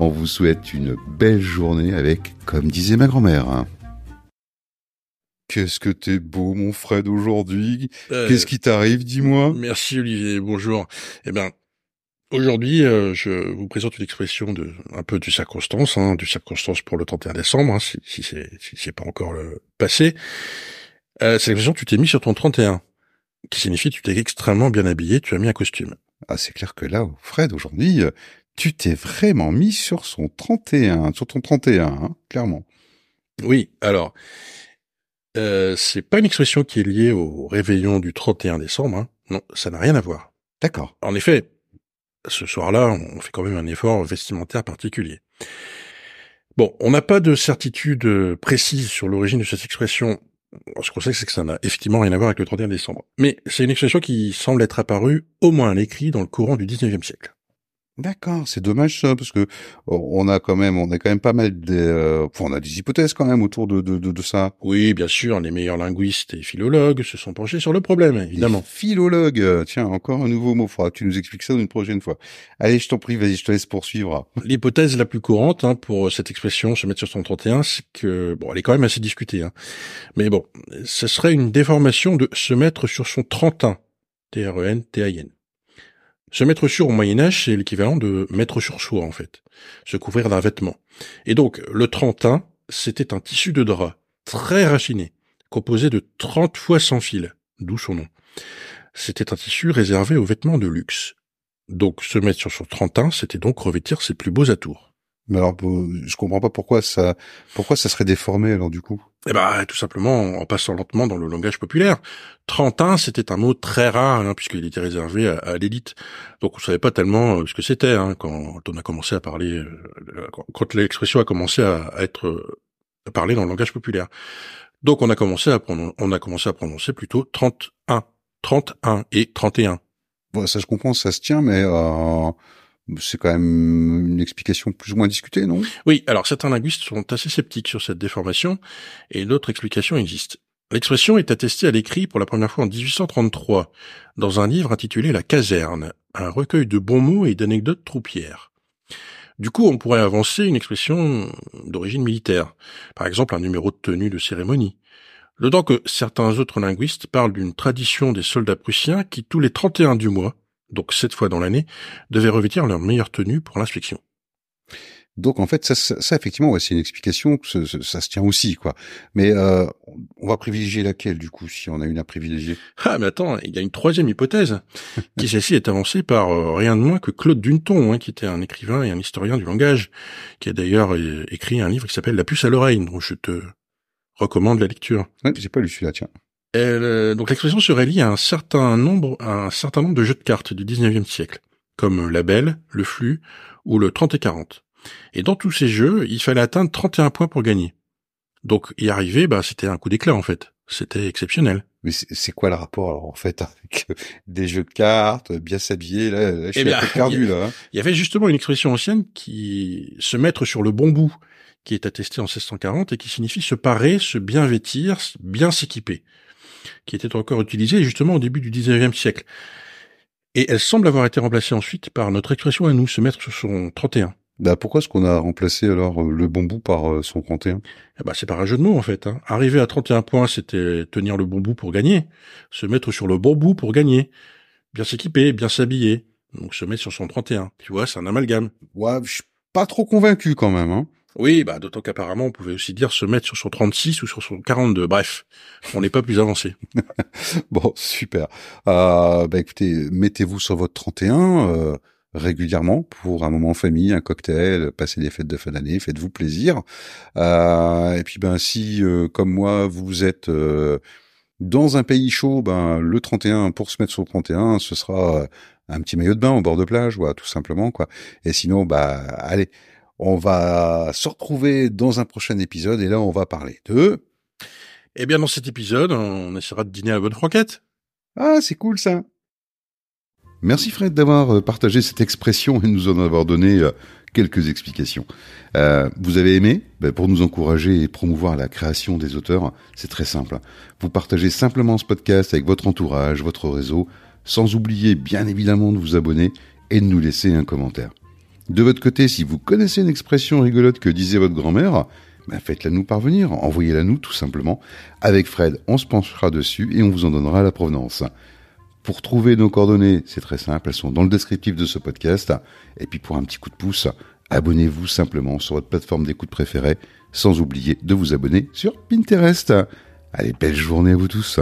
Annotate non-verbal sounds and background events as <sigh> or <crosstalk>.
On vous souhaite une belle journée avec, comme disait ma grand-mère. Qu'est-ce que t'es beau, mon Fred, aujourd'hui. Euh, Qu'est-ce qui t'arrive, dis-moi? Merci Olivier, bonjour. Eh ben, aujourd'hui, euh, je vous présente une expression de un peu du circonstance, hein, du circonstance pour le 31 décembre, hein, si, si c'est si c'est pas encore le passé. Euh, c'est l'expression tu t'es mis sur ton 31, qui signifie tu t'es extrêmement bien habillé, tu as mis un costume. Ah, c'est clair que là, Fred, aujourd'hui, euh, tu t'es vraiment mis sur son 31, sur ton 31, hein, clairement. Oui, alors, euh, c'est pas une expression qui est liée au réveillon du 31 décembre, hein. non, ça n'a rien à voir. D'accord. En effet, ce soir-là, on fait quand même un effort vestimentaire particulier. Bon, on n'a pas de certitude précise sur l'origine de cette expression. Ce qu'on sait, c'est que ça n'a effectivement rien à voir avec le 31 décembre. Mais c'est une expression qui semble être apparue, au moins à l'écrit, dans le courant du 19e siècle. D'accord, c'est dommage ça parce que on a quand même, on a quand même pas mal de, euh, enfin, on a des hypothèses quand même autour de de, de, de ça. Oui, bien sûr, les meilleurs linguistes et philologues se sont penchés sur le problème, évidemment. Philologues, euh, tiens, encore un nouveau mot. Faudra tu nous expliques ça une prochaine fois. Allez, je t'en prie, vas-y, je te laisse poursuivre. L'hypothèse la plus courante hein, pour cette expression se mettre sur son 31, c'est que bon, elle est quand même assez discutée, hein. mais bon, ce serait une déformation de se mettre sur son 31, T-R-E-N-T-I-N. Se mettre sur au Moyen Âge, c'est l'équivalent de mettre sur soi, en fait. Se couvrir d'un vêtement. Et donc, le trentin, c'était un tissu de drap, très rachiné, composé de 30 fois sans fil, d'où son nom. C'était un tissu réservé aux vêtements de luxe. Donc, se mettre sur son trentin, c'était donc revêtir ses plus beaux atours. Mais alors, je comprends pas pourquoi ça, pourquoi ça serait déformé alors du coup. Eh ben, tout simplement en passant lentement dans le langage populaire. Trentin, c'était un mot très rare hein, puisqu'il était réservé à, à l'élite. Donc on savait pas tellement ce que c'était hein, quand on a commencé à parler, euh, quand l'expression a commencé à, être euh, à parler dans le langage populaire. Donc on a commencé à prononcer, on a commencé à prononcer plutôt 31, 31 et 31. Bon, ça je comprends, ça se tient, mais euh, c'est quand même une explication plus ou moins discutée, non? Oui, alors certains linguistes sont assez sceptiques sur cette déformation, et d'autres explications existent. L'expression est attestée à l'écrit pour la première fois en 1833, dans un livre intitulé La caserne, un recueil de bons mots et d'anecdotes troupières. Du coup, on pourrait avancer une expression d'origine militaire, par exemple un numéro de tenue de cérémonie. D'autant que certains autres linguistes parlent d'une tradition des soldats prussiens qui, tous les 31 du mois, donc sept fois dans l'année, devaient revêtir leur meilleure tenue pour l'inspection. Donc en fait, ça, ça, ça effectivement, ouais, c'est une explication, ça, ça, ça, se tient aussi, quoi. Mais euh, on va privilégier laquelle, du coup, si on a une à privilégier? Ah, mais attends, il y a une troisième hypothèse, <laughs> qui celle-ci est avancée par euh, rien de moins que Claude Duneton, hein, qui était un écrivain et un historien du langage, qui a d'ailleurs euh, écrit un livre qui s'appelle La puce à l'oreille, dont je te recommande la lecture. Ouais, j'ai pas lu celui-là, tiens. Elle, euh, donc l'expression serait liée à un certain nombre, à un certain nombre de jeux de cartes du 19e siècle, comme la belle, le flux ou le 30 et 40. Et dans tous ces jeux, il fallait atteindre 31 points pour gagner. Donc y arriver, bah c'était un coup d'éclat en fait. C'était exceptionnel. Mais c'est quoi le rapport alors en fait avec euh, des jeux de cartes, bien s'habiller là, là, je suis Eh bien, un peu perdu là. hein. Il y avait justement une expression ancienne qui se mettre sur le bon bout, qui est attestée en 1640 et qui signifie se parer, se bien vêtir, bien s'équiper, qui était encore utilisée justement au début du 19e siècle. Et elle semble avoir été remplacée ensuite par notre expression à nous, se mettre sur son 31. Bah pourquoi est-ce qu'on a remplacé alors euh, le bon bout par euh, son 31 Eh ben, c'est par un jeu de mots en fait. Hein. Arriver à 31 points, c'était tenir le bon bout pour gagner, se mettre sur le bon bout pour gagner, bien s'équiper, bien s'habiller, donc se mettre sur son 31. Tu vois, c'est un amalgame. Ouais, je suis pas trop convaincu quand même. Hein. Oui, bah d'autant qu'apparemment on pouvait aussi dire se mettre sur son 36 ou sur son 42. Bref, on n'est pas plus avancé. <laughs> bon, super. Euh, bah écoutez, mettez-vous sur votre 31 euh, régulièrement pour un moment en famille, un cocktail, passer des fêtes de fin d'année, faites-vous plaisir. Euh, et puis ben si euh, comme moi vous êtes euh, dans un pays chaud, ben le 31 pour se mettre sur le 31, ce sera un petit maillot de bain au bord de plage, tout simplement quoi. Et sinon, bah allez, on va se retrouver dans un prochain épisode et là, on va parler de... Eh bien, dans cet épisode, on essaiera de dîner à la bonne franquette. Ah, c'est cool ça. Merci Fred d'avoir euh, partagé cette expression et nous en avoir donné euh, quelques explications. Euh, vous avez aimé? Ben, Pour nous encourager et promouvoir la création des auteurs, c'est très simple. Vous partagez simplement ce podcast avec votre entourage, votre réseau, sans oublier bien évidemment de vous abonner et de nous laisser un commentaire. De votre côté, si vous connaissez une expression rigolote que disait votre grand-mère, ben faites-la nous parvenir, envoyez-la nous tout simplement. Avec Fred, on se penchera dessus et on vous en donnera la provenance. Pour trouver nos coordonnées, c'est très simple, elles sont dans le descriptif de ce podcast. Et puis pour un petit coup de pouce, abonnez-vous simplement sur votre plateforme d'écoute préférée, sans oublier de vous abonner sur Pinterest. Allez, belle journée à vous tous.